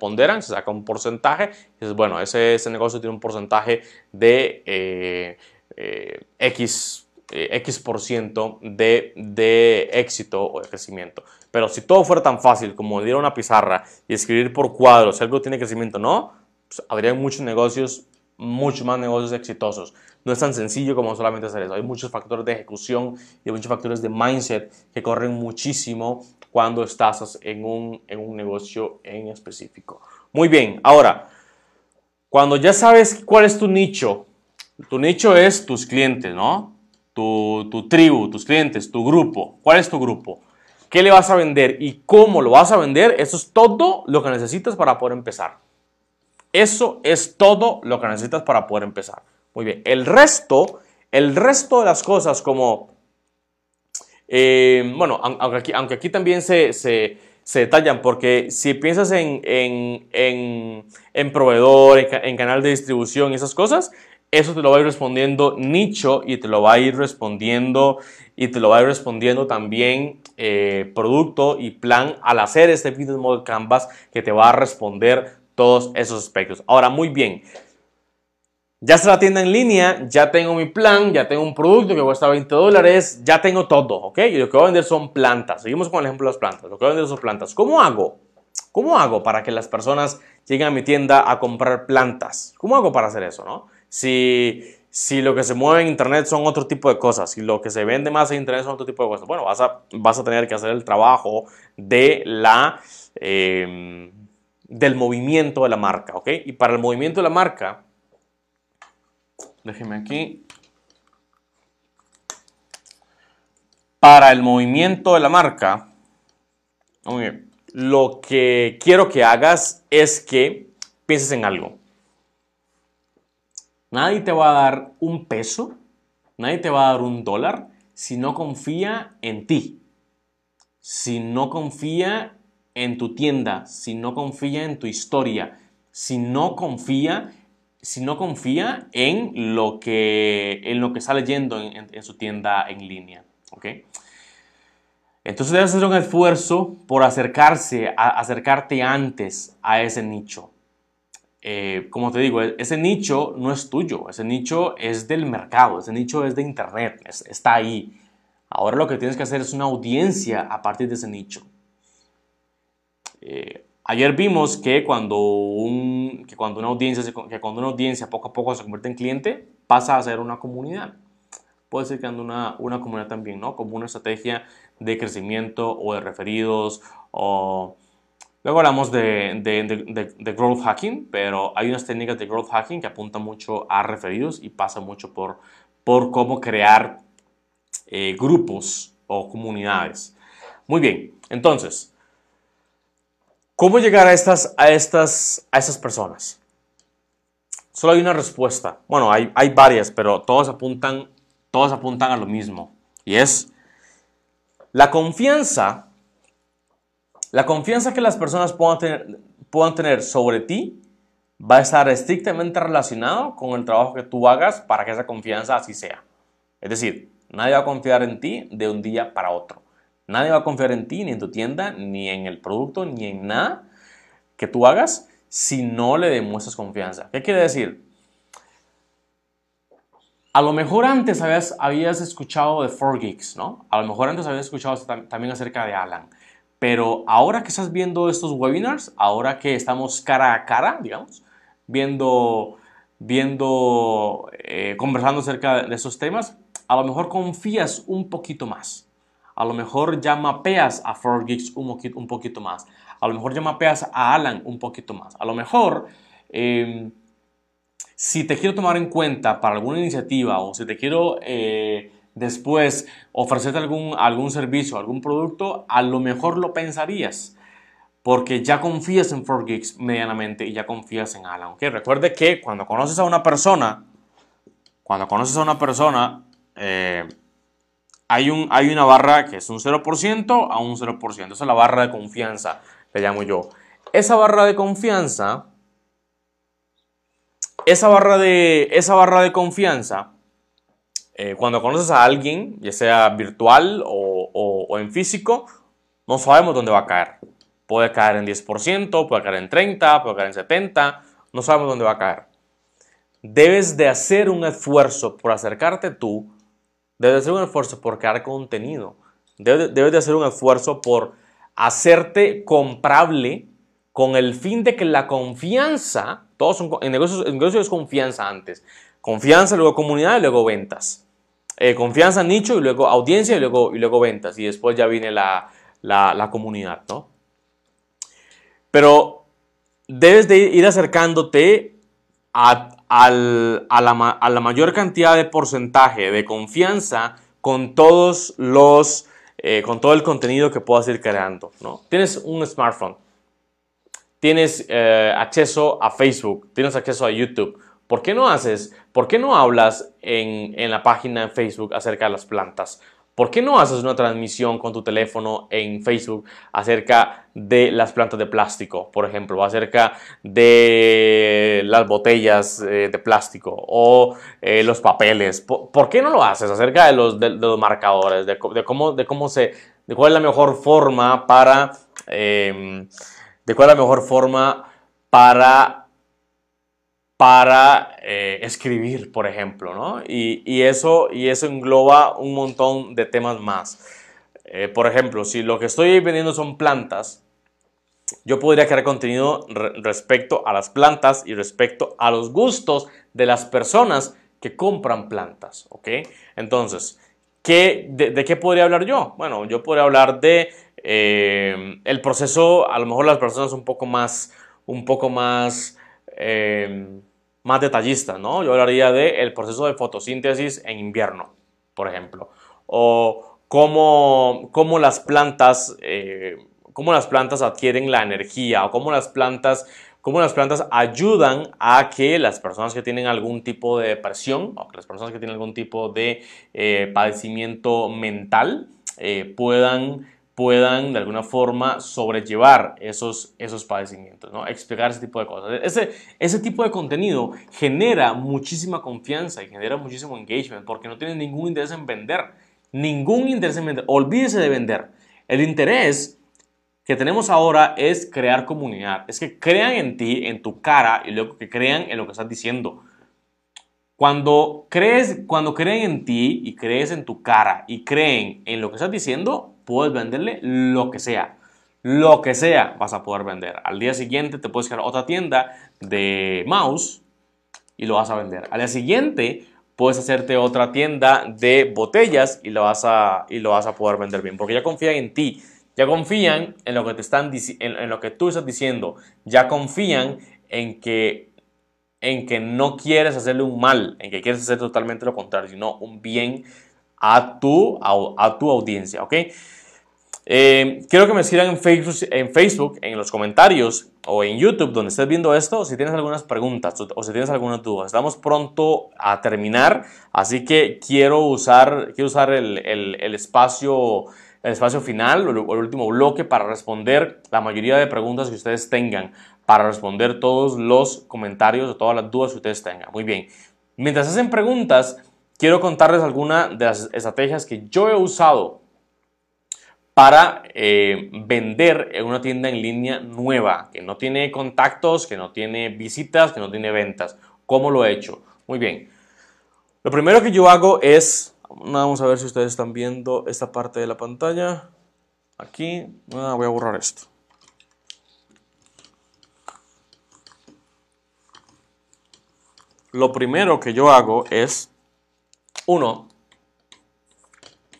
ponderan, se saca un porcentaje. Es bueno, ese, ese, negocio tiene un porcentaje de eh, eh, X, X por ciento de, de, éxito o de crecimiento. Pero si todo fuera tan fácil como ir una pizarra y escribir por cuadros si algo tiene crecimiento no, pues habría muchos negocios, muchos más negocios exitosos no es tan sencillo como solamente hacer eso. Hay muchos factores de ejecución y muchos factores de mindset que corren muchísimo cuando estás en un, en un negocio en específico. Muy bien, ahora, cuando ya sabes cuál es tu nicho, tu nicho es tus clientes, ¿no? Tu, tu tribu, tus clientes, tu grupo. ¿Cuál es tu grupo? ¿Qué le vas a vender y cómo lo vas a vender? Eso es todo lo que necesitas para poder empezar. Eso es todo lo que necesitas para poder empezar. Muy bien. El resto, el resto de las cosas como, eh, bueno, aunque aquí, también se, se, detallan, porque si piensas en, en, proveedor, en, canal de distribución y esas cosas, eso te lo va a ir respondiendo nicho y te lo va a ir respondiendo y te lo va a ir respondiendo también eh, producto y plan al hacer este Business Model Canvas que te va a responder todos esos aspectos. Ahora, muy bien, ya está la tienda en línea, ya tengo mi plan, ya tengo un producto que cuesta 20 dólares, ya tengo todo, ¿ok? Y lo que voy a vender son plantas. Seguimos con el ejemplo de las plantas. Lo que voy a vender son plantas. ¿Cómo hago? ¿Cómo hago para que las personas lleguen a mi tienda a comprar plantas? ¿Cómo hago para hacer eso, no? Si, si lo que se mueve en internet son otro tipo de cosas, si lo que se vende más en internet son otro tipo de cosas, bueno, vas a, vas a tener que hacer el trabajo de la, em, del movimiento de la marca, ¿ok? Y para el movimiento de la marca, Déjeme aquí. Para el movimiento de la marca, lo que quiero que hagas es que pienses en algo. Nadie te va a dar un peso, nadie te va a dar un dólar si no confía en ti, si no confía en tu tienda, si no confía en tu historia, si no confía si no confía en lo que, en lo que está leyendo en, su tienda en línea. Entonces debes hacer un esfuerzo por acercarse, acercarte antes a ese nicho. Eh, como te digo, e, ese nicho no es tuyo, ese nicho es del mercado, ese nicho es de internet, está ahí. Ahora lo que tienes que hacer es una audiencia a partir de ese nicho. Eh, Ayer vimos que cuando, un, que cuando, una audiencia que cuando una audiencia poco a poco se convierte en cliente, pasa a ser una comunidad. Puede ser que ande una, una comunidad también, ¿no? Como una estrategia de crecimiento o de referidos o... Luego hablamos de, de, de, growth hacking, pero hay unas técnicas de growth hacking que apuntan mucho a referidos y pasa mucho por, por cómo crear eh, grupos o comunidades. Muy bien, entonces, ¿Cómo llegar a estas, a estas, a esas personas? Solo hay una respuesta. Bueno, hay, hay varias, pero todos apuntan, todos apuntan a lo mismo. Y es la confianza, la confianza que las personas puedan tener, sobre ti va a estar estrictamente relacionado con el trabajo que tú hagas para que esa confianza así sea. Es decir, nadie va a confiar en ti de un día para otro. Nadie va a confiar en ti, ni en tu tienda, ni en el producto, ni en nada que tú hagas si no le demuestras confianza. ¿Qué quiere decir? A lo mejor antes habías, habías escuchado de 4Geeks, ¿no? A lo mejor antes habías escuchado también acerca de Alan. Pero ahora que estás viendo estos webinars, ahora que estamos cara a cara, digamos, viendo, viendo eh, conversando acerca de esos temas, a lo mejor confías un poquito más. A lo mejor ya mapeas a 4Geeks un, un poquito más. A lo mejor ya mapeas a Alan un poquito más. A lo mejor... Em, si te quiero tomar en cuenta para alguna iniciativa o si te quiero eh, después ofrecerte algún, algún servicio, algún producto, a lo mejor lo pensarías porque ya confías en 4Geeks medianamente y ya confías en Alan. ¿okay? Recuerde que cuando conoces a una persona, cuando conoces a una persona, eh, hay, un, hay una barra que es un 0% a un 0%. Esa es la barra de confianza, le llamo yo. Esa barra de confianza esa barra de, esa barra de confianza, eh, cuando conoces a alguien, ya sea virtual o, en físico, no sabemos dónde va a caer. Puede caer en 10%, puede caer en 30%, puede caer en 70%, no sabemos dónde va a caer. Debes de hacer un esfuerzo por acercarte tú, debes de hacer un esfuerzo por crear contenido, debes, debes de hacer un esfuerzo por hacerte comprable con el fin de que la confianza todos son, en, negocios, en negocios es confianza antes. Confianza, luego comunidad y luego ventas. Eh, confianza, nicho y luego audiencia y luego, y luego ventas. Y después ya viene la, la, comunidad, ¿no? Pero debes de ir acercándote a, a, la, a, la, mayor cantidad de porcentaje de confianza con todos los, eh, con todo el contenido que puedas ir creando, ¿no? Tienes un smartphone tienes eh, acceso a Facebook, tienes acceso a YouTube. ¿Por qué no haces, por qué no hablas en, en, la página de Facebook acerca de las plantas? ¿Por qué no haces una transmisión con tu teléfono en Facebook acerca de las plantas de plástico, por ejemplo, acerca de las botellas eh, de plástico o eh, los papeles? ¿Por, qué no lo haces acerca de los, marcadores, de, de, cómo, de cómo se, de cuál es la mejor forma para em, de cuál es la mejor forma para, para eh, escribir, por ejemplo, ¿no? Y, eso, y eso engloba un montón de temas más. Eh, por ejemplo, si lo que estoy vendiendo son plantas, yo podría crear contenido respecto a las plantas y respecto a los gustos de las personas que compran plantas, ¿ok? Entonces, ¿qué, de, qué podría hablar yo? Bueno, yo podría hablar de eh, el proceso, a lo mejor las personas un poco más, un poco más, más detallistas, ¿no? Yo hablaría del el proceso de fotosíntesis en invierno, por ejemplo, o cómo, cómo las plantas, eh, cómo las plantas adquieren la energía, o cómo las plantas cómo las plantas ayudan a que las personas que tienen algún tipo de depresión o que las personas que tienen algún tipo de padecimiento mental puedan puedan de alguna forma sobrellevar esos, esos padecimientos, ¿no? explicar ese tipo de cosas. Ese, ese tipo de contenido genera muchísima confianza y genera muchísimo engagement porque no tienen ningún interés en vender, ningún interés en vender, olvídese de vender. El interés que tenemos ahora es crear comunidad, es que crean en ti, en tu cara y luego que crean en lo que estás diciendo. Cuando crees, cuando creen en ti y crees en tu cara y creen en lo que estás diciendo, puedes venderle lo que sea. Lo que sea vas a poder vender. Al día siguiente te puedes crear otra tienda de mouse y lo vas a vender. Al día siguiente puedes hacerte otra tienda de botellas y lo vas a, y lo vas a poder vender bien. Porque ya confían en ti. Ya confían en lo que te están en, lo que tú estás diciendo. Ya confían en que en que no quieres hacerle un mal, en que quieres hacer totalmente lo contrario, sino un bien a tu, a, tu audiencia, ¿ok? Eh, quiero que me escriban en Facebook, en Facebook, en los comentarios o en YouTube donde estés viendo esto, si tienes algunas preguntas o si tienes alguna duda. Estamos pronto a terminar, así que quiero usar, quiero usar el, el, espacio, el espacio final o el, último bloque para responder la mayoría de preguntas que ustedes tengan, para responder todos los comentarios o todas las dudas que ustedes tengan. Muy bien. Mientras hacen preguntas, quiero contarles algunas de las estrategias que yo he usado para eh, vender en una tienda en línea nueva, que no tiene contactos, que no tiene visitas, que no tiene ventas. ¿Cómo lo he hecho? Muy bien. Lo primero que yo hago es, vamos a ver si ustedes están viendo esta parte de la pantalla. Aquí, voy a borrar esto. Lo primero que yo hago es, uno,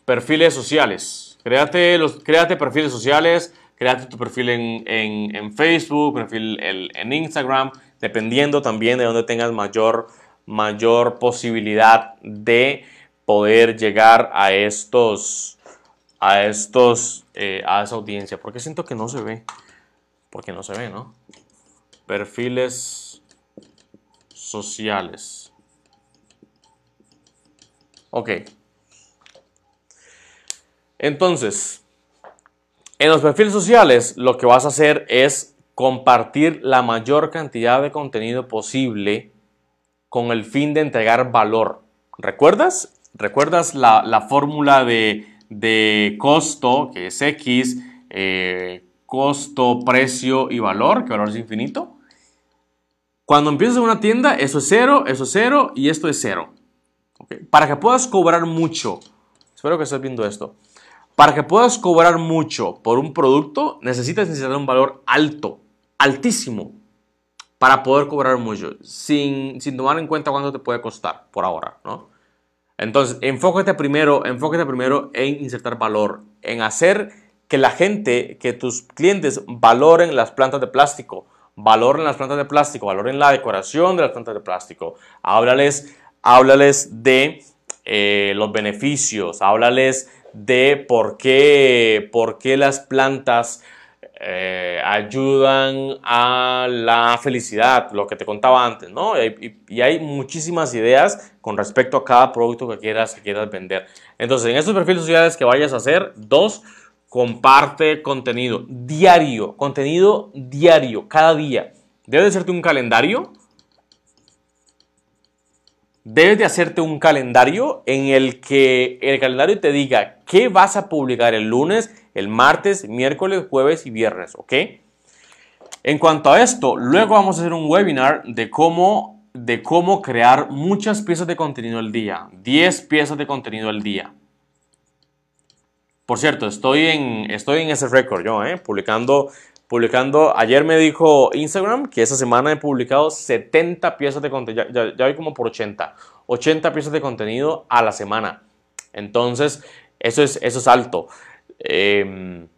perfiles sociales. Créate, los, créate perfiles sociales, créate tu perfil en, Facebook, perfil en Instagram, dependiendo también de donde tengas mayor mayor posibilidad de poder llegar a estos, a estos, eh, a esa audiencia. Porque siento que no se ve. Porque no se ve, ¿no? Perfiles sociales. Ok. Entonces, en los perfiles sociales lo que vas a hacer es compartir la mayor cantidad de contenido posible con el fin de entregar valor. ¿Recuerdas? ¿Recuerdas la, fórmula de, costo, que es X, eh, costo, precio y valor, que valor es infinito? Cuando empiezas en una tienda, eso es cero, eso es cero y esto es cero. Para que puedas cobrar mucho, espero que estés viendo esto, para que puedas cobrar mucho por un producto, necesitas necesitar un valor alto, altísimo para poder cobrar mucho, sin, sin tomar en cuenta cuánto te puede costar por ahora, ¿no? Entonces, enfócate primero, enfócate primero en insertar valor, en hacer que la gente, que tus clientes valoren las plantas de plástico, valoren las plantas de plástico, valoren la decoración de las plantas de plástico. Háblales, háblales de eh, los beneficios, háblales de por qué, por qué las plantas eh, ayudan a la felicidad, lo que te contaba antes, ¿no? Y, hay muchísimas ideas con respecto a cada producto que quieras, que quieras vender. Entonces, en estos perfiles sociales que vayas a hacer, dos, comparte contenido diario, contenido diario, cada día. Debe de hacerte un calendario. Debes de hacerte un calendario en el que el calendario te diga qué vas a publicar el lunes, el martes, miércoles, jueves y viernes, ¿ok? En cuanto a esto, luego vamos a hacer un webinar de cómo, de cómo crear muchas piezas de contenido al día, 10 piezas de contenido al día. Por cierto, estoy en, estoy en ese récord yo, ¿eh? publicando, publicando, ayer me dijo Instagram que esa semana he publicado 70 piezas de contenido, ya, ya, voy como por 80, 80 piezas de contenido a la semana. Entonces, eso es, eso es alto. Em,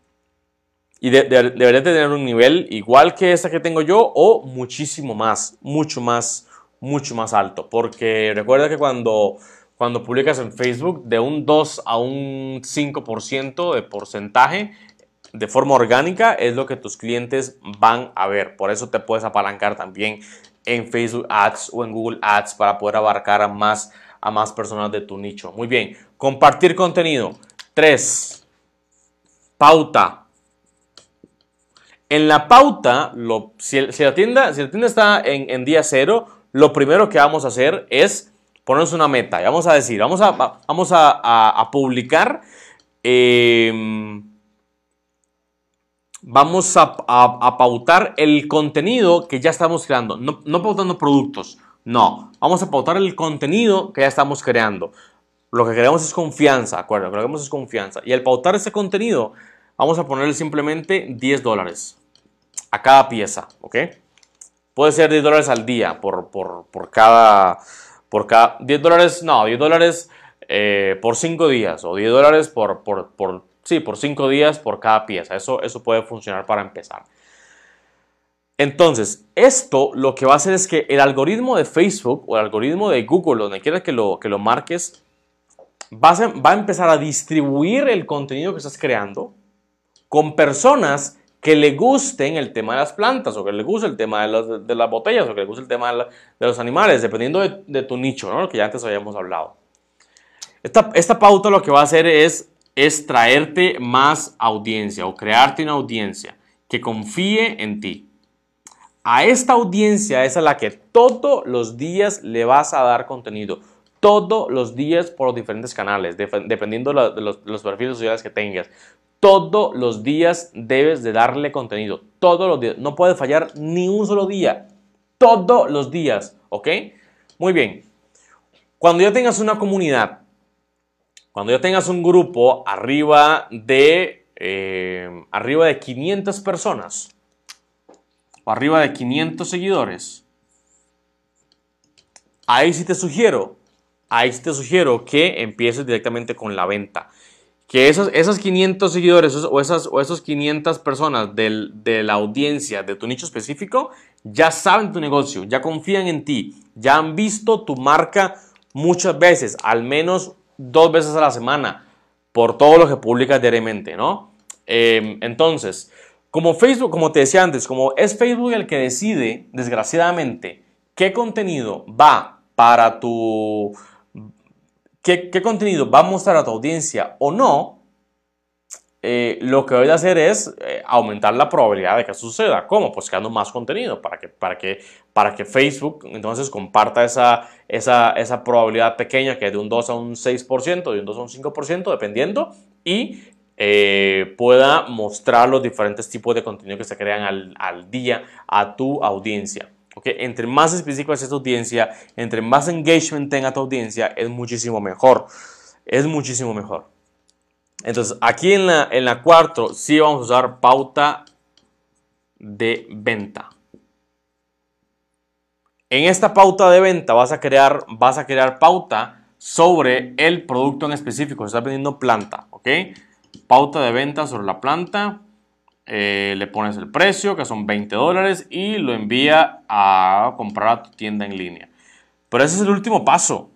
y debería tener un nivel igual que esta que tengo yo o muchísimo más, mucho más, mucho más alto. Porque recuerda que cuando, cuando publicas en Facebook de un 2 a un 5% de porcentaje de forma orgánica es lo que tus clientes van a ver. Por eso te puedes apalancar también en Facebook Ads o en Google Ads para poder abarcar a más, a más personas de tu nicho. Muy bien, compartir contenido. 3 pauta. En la pauta, lo, si, la tienda, si la tienda está en, día cero, lo primero que vamos a hacer es ponernos una meta. Y vamos a decir, vamos a, vamos a, publicar, em, vamos a, pautar el contenido que ya estamos creando. No, pautando productos, no. Vamos a pautar el contenido que ya estamos creando. Lo que queremos es confianza, ¿acuerdo? Lo que queremos es confianza. Y al pautar ese contenido, vamos a ponerle simplemente 10 dólares a cada pieza, ¿ok? Puede ser 10 dólares al día por, cada, por cada... 10 dólares, no, 10 dólares eh, por 5 días o 10 dólares por, por, por, sí, por 5 días por cada pieza. Eso, eso puede funcionar para empezar. Entonces, esto lo que va a hacer es que el algoritmo de Facebook o el algoritmo de Google, donde quieras que lo, que lo marques, va a, empezar a distribuir el contenido que estás creando con personas que le gusten el tema de las plantas o que le guste el tema de, las botellas o que le guste el tema de, los animales, dependiendo de, tu nicho, ¿no? que ya antes habíamos hablado. Esta, esta, pauta lo que va a hacer es, es traerte más audiencia o crearte una audiencia que confíe en ti. A esta audiencia es a la que todos los días le vas a dar contenido todos los días por los diferentes canales, dependiendo de los, perfiles sociales que tengas. Todos los días debes de darle contenido. Todos los días. No puede fallar ni un solo día. Todos los días. ¿Ok? Muy bien. Cuando ya tengas una comunidad, cuando ya tengas un grupo arriba de, eh, arriba de 500 personas, o arriba de 500 seguidores, ahí sí te sugiero, ahí sí te sugiero que empieces directamente con la venta. Que esos, esos 500 seguidores o esas, o esos 500 personas de la audiencia de tu nicho específico ya saben tu negocio, ya confían en ti, ya han visto tu marca muchas veces, al menos dos veces a la semana, por todo lo que publicas diariamente, ¿no? Em, entonces, como Facebook, como te decía antes, como es Facebook el que decide, desgraciadamente, qué contenido va para tu... qué, qué contenido va a mostrar a tu audiencia o no, eh, lo que voy a hacer es eh, aumentar la probabilidad de que suceda. ¿Cómo? Pues creando más contenido para que, para que, para que Facebook entonces comparta esa, esa, esa probabilidad pequeña que es de un 2 a un 6%, de un 2 a un 5%, dependiendo, y eh, pueda mostrar los diferentes tipos de contenido que se crean al, al día a tu audiencia. ¿Okay? Entre más específico es tu audiencia, entre más engagement tenga tu audiencia, es muchísimo mejor. Es muchísimo mejor. Entonces, aquí en la, en la 4 sí vamos a usar pauta de venta. En esta pauta de venta vas a crear, pauta sobre el producto en específico. Se está vendiendo planta, ¿ok? Pauta de venta sobre la planta. Eh, le pones el precio, que son 20 dólares, y lo envía a comprar a tu tienda en línea. Pero ese es el último paso.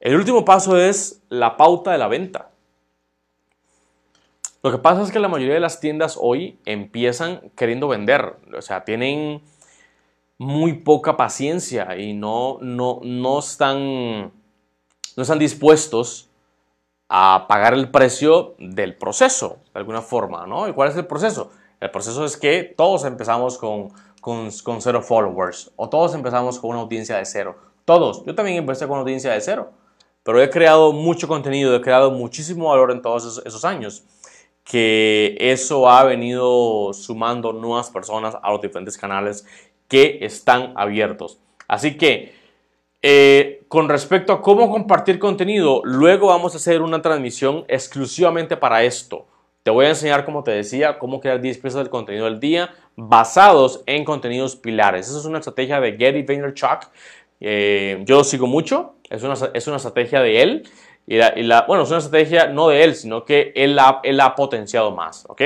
El último paso es la pauta de la venta. Lo que pasa es que la mayoría de las tiendas hoy empiezan queriendo vender, o sea, tienen muy poca paciencia y no, no, no, están, no están dispuestos a pagar el precio del proceso, de alguna forma, ¿no? ¿Y cuál es el proceso? El proceso es que todos empezamos con, con, con cero followers o todos empezamos con una audiencia de cero. Todos. Yo también empecé con una audiencia de cero, pero he creado mucho contenido, he creado muchísimo valor en todos esos, esos años que eso ha venido sumando nuevas personas a los diferentes canales que están abiertos. Así que, eh, con respecto a cómo compartir contenido, luego vamos a hacer una transmisión exclusivamente para esto. Te voy a enseñar, como te decía, cómo crear 10 piezas del contenido del día basados en contenidos pilares. Esa es una estrategia de Gary Vaynerchuk. Eh, yo lo sigo mucho, es una, es una estrategia de él. Y la, bueno, es una estrategia no de él, sino que él la, él ha potenciado más, ¿ok?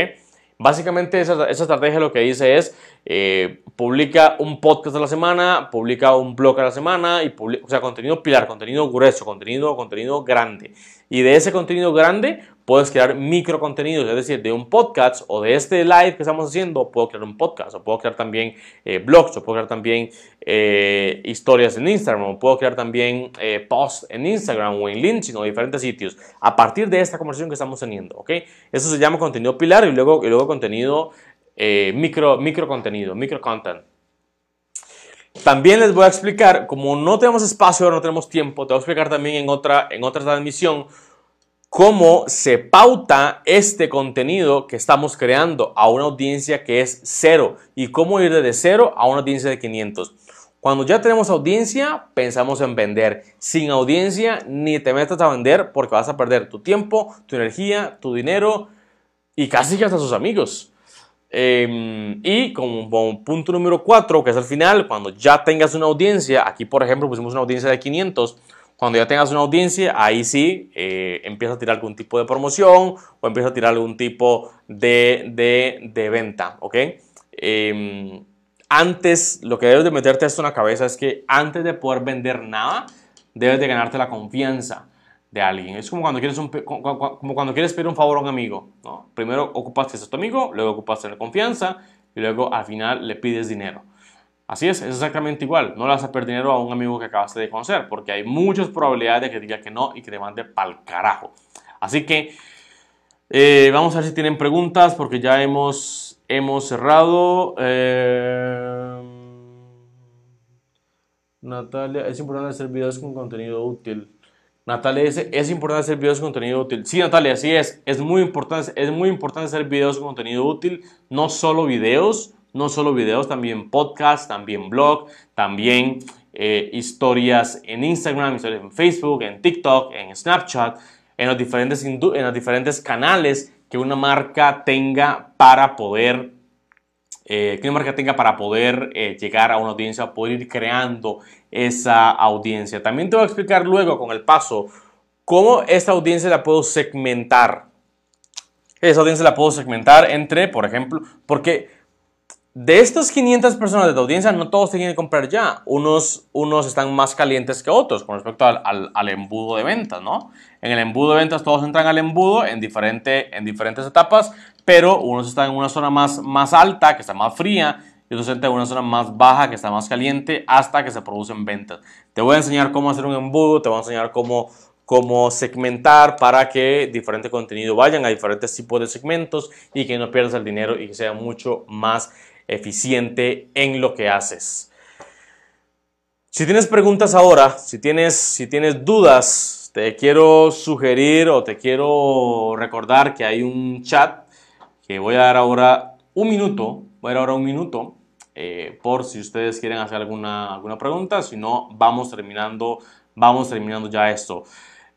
Básicamente esa, esa estrategia lo que dice es, eh, publica un podcast a la semana, publica un blog a la semana, y o sea, contenido pilar, contenido grueso, contenido, contenido grande. Y de ese contenido grande puedes crear micro contenidos, es decir, de un podcast o de este live que estamos haciendo, puedo crear un podcast, o puedo crear también eh, blogs, o puedo crear también eh, historias en Instagram, o puedo crear también eh, posts en Instagram o en LinkedIn o diferentes sitios, a partir de esta conversación que estamos teniendo, ¿ok? Eso se llama contenido pilar y luego, y luego contenido micro, micro contenido, micro content. También les voy a explicar, como no tenemos espacio, ahora no tenemos tiempo, te voy a explicar también en otra, en otra transmisión cómo se pauta este contenido que estamos creando a una audiencia que es cero y cómo ir de cero a una audiencia de 500. Cuando ya tenemos audiencia, pensamos en vender. Sin audiencia, ni te metas a vender porque vas a perder tu tiempo, tu energía, tu dinero y casi que hasta sus amigos. Em, y como, como, punto número 4, que es al final, cuando ya tengas una audiencia, aquí por ejemplo pusimos una audiencia de 500, cuando ya tengas una audiencia, ahí sí eh, empieza a tirar algún tipo de promoción o empieza a tirar algún tipo de, de, de venta, ¿ok? Em, antes, lo que debes de meterte esto en la cabeza es que antes de poder vender nada, debes de ganarte la confianza de alguien. Es como cuando quieres, un, como cuando quieres pedir un favor a un amigo, ¿no? Primero ocupas que es tu amigo, luego ocupas tener confianza y luego al final le pides dinero. Así es, es exactamente igual. No le vas a perder dinero a un amigo que acabaste de conocer, porque hay muchas probabilidades de que diga que no y que te mande pa'l carajo. Así que eh, vamos a ver si tienen preguntas, porque ya hemos, hemos cerrado. Eh, Natalia, es importante hacer videos con contenido útil. Natalia dice, es importante hacer videos con contenido útil. Sí, Natalia, así es. Es muy importante, es muy importante hacer videos con contenido útil, no solo videos no solo videos, también podcast, también blog, también eh, historias en Instagram, historias en Facebook, en TikTok, en Snapchat, en los diferentes, en los diferentes canales que una marca tenga para poder eh, que una marca tenga para poder eh, llegar a una audiencia, poder ir creando esa audiencia. También te voy a explicar luego con el paso cómo esta audiencia la puedo segmentar. Esa audiencia la puedo segmentar entre, por ejemplo, porque de estas 500 personas de tu audiencia, no todos tienen que comprar ya. Unos, unos están más calientes que otros con respecto al, al, embudo de ventas, ¿no? En el embudo de ventas todos entran al embudo en, diferente, en diferentes etapas, pero unos están en una zona más, más alta, que está más fría, y otros entran en una zona más baja, que está más caliente, hasta que se producen ventas. Te voy a enseñar cómo hacer un embudo, te voy a enseñar cómo, cómo segmentar para que diferente contenido vayan a diferentes tipos de segmentos y que no pierdas el dinero y que sea mucho más eficiente en lo que haces. Si tienes preguntas ahora, si tienes, si tienes dudas, te quiero sugerir o te quiero recordar que hay un chat que voy a dar ahora un minuto, voy a dar ahora un minuto eh, por si ustedes quieren hacer alguna, alguna pregunta, si no, vamos terminando, vamos terminando ya esto.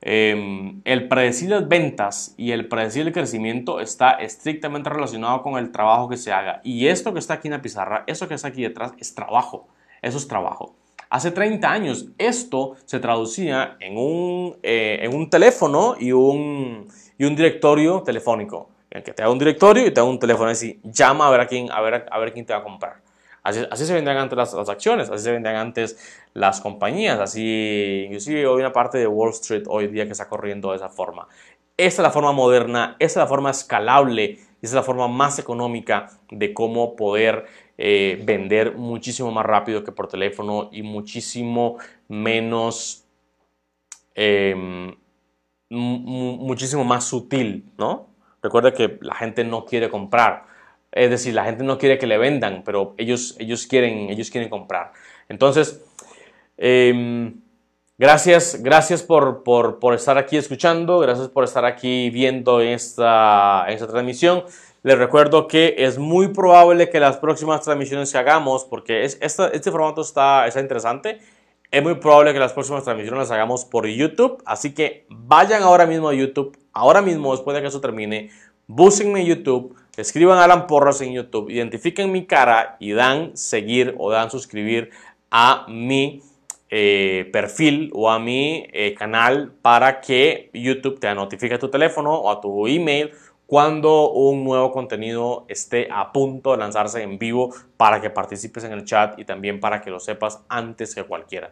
Em, el predecir las ventas y el predecir el crecimiento está estrictamente relacionado con el trabajo que se haga. Y esto que está aquí en la pizarra, eso que está aquí detrás, es trabajo. Eso es trabajo. Hace 30 años esto se traducía en un, eh, en un teléfono y un, y un directorio telefónico. En que te da un directorio y te da un teléfono así, llama a ver a quién, a ver, a ver quién te va a comprar. Así, se vendían antes las, acciones, así se vendían antes las compañías, así inclusive hoy una parte de Wall Street hoy día que está corriendo de esa forma. Esa es la forma moderna, esa es la forma escalable, esa es la forma más económica de cómo poder eh, vender muchísimo más rápido que por teléfono y muchísimo menos, em, muchísimo más sutil, ¿no? Recuerda que la gente no quiere comprar es decir, la gente no quiere que le vendan, pero ellos, ellos, quieren, ellos quieren comprar. Entonces, em, gracias, gracias por, por, estar aquí escuchando, gracias por estar aquí viendo esta, esta transmisión. Les recuerdo que es muy probable que las próximas transmisiones que hagamos, porque es, este formato está, está interesante, es muy probable que las próximas transmisiones las hagamos por YouTube. Así que vayan ahora mismo a YouTube, ahora mismo después de que eso termine, búsquenme en YouTube escriban Alan Porras en YouTube, identifiquen mi cara y dan seguir o dan suscribir a mi eh, perfil o a mi eh, canal para que YouTube te notifique a tu teléfono o a tu email cuando un nuevo contenido esté a punto de lanzarse en vivo para que participes en el chat y también para que lo sepas antes que cualquiera.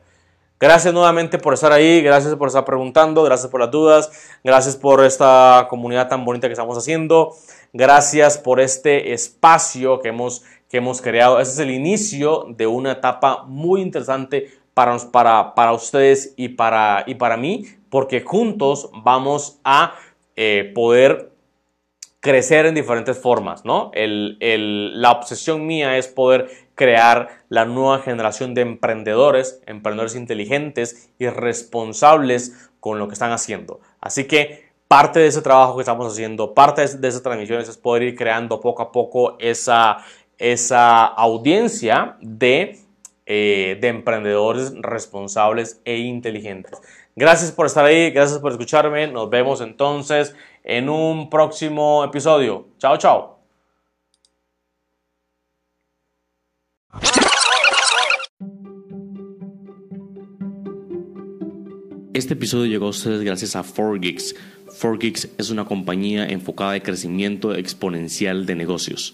Gracias nuevamente por estar ahí, gracias por estar preguntando, gracias por las dudas, gracias por esta comunidad tan bonita que estamos haciendo, gracias por este espacio que hemos, que hemos creado. Este es el inicio de una etapa muy interesante para, para, para ustedes y para, y para mí, porque juntos vamos a eh, poder crecer en diferentes formas, ¿no? la obsesión mía es poder crear la nueva generación de emprendedores, emprendedores inteligentes y responsables con lo que están haciendo. Así que parte de ese trabajo que estamos haciendo, parte de esas transmisiones es poder ir creando poco a poco esa, esa audiencia de, eh, de emprendedores responsables e inteligentes. Gracias por estar ahí, gracias por escucharme. Nos vemos entonces en un próximo episodio. Chao, chao. Este episodio llegó a ustedes gracias a 4Geeks. 4Geeks es una compañía enfocada en crecimiento exponencial de negocios.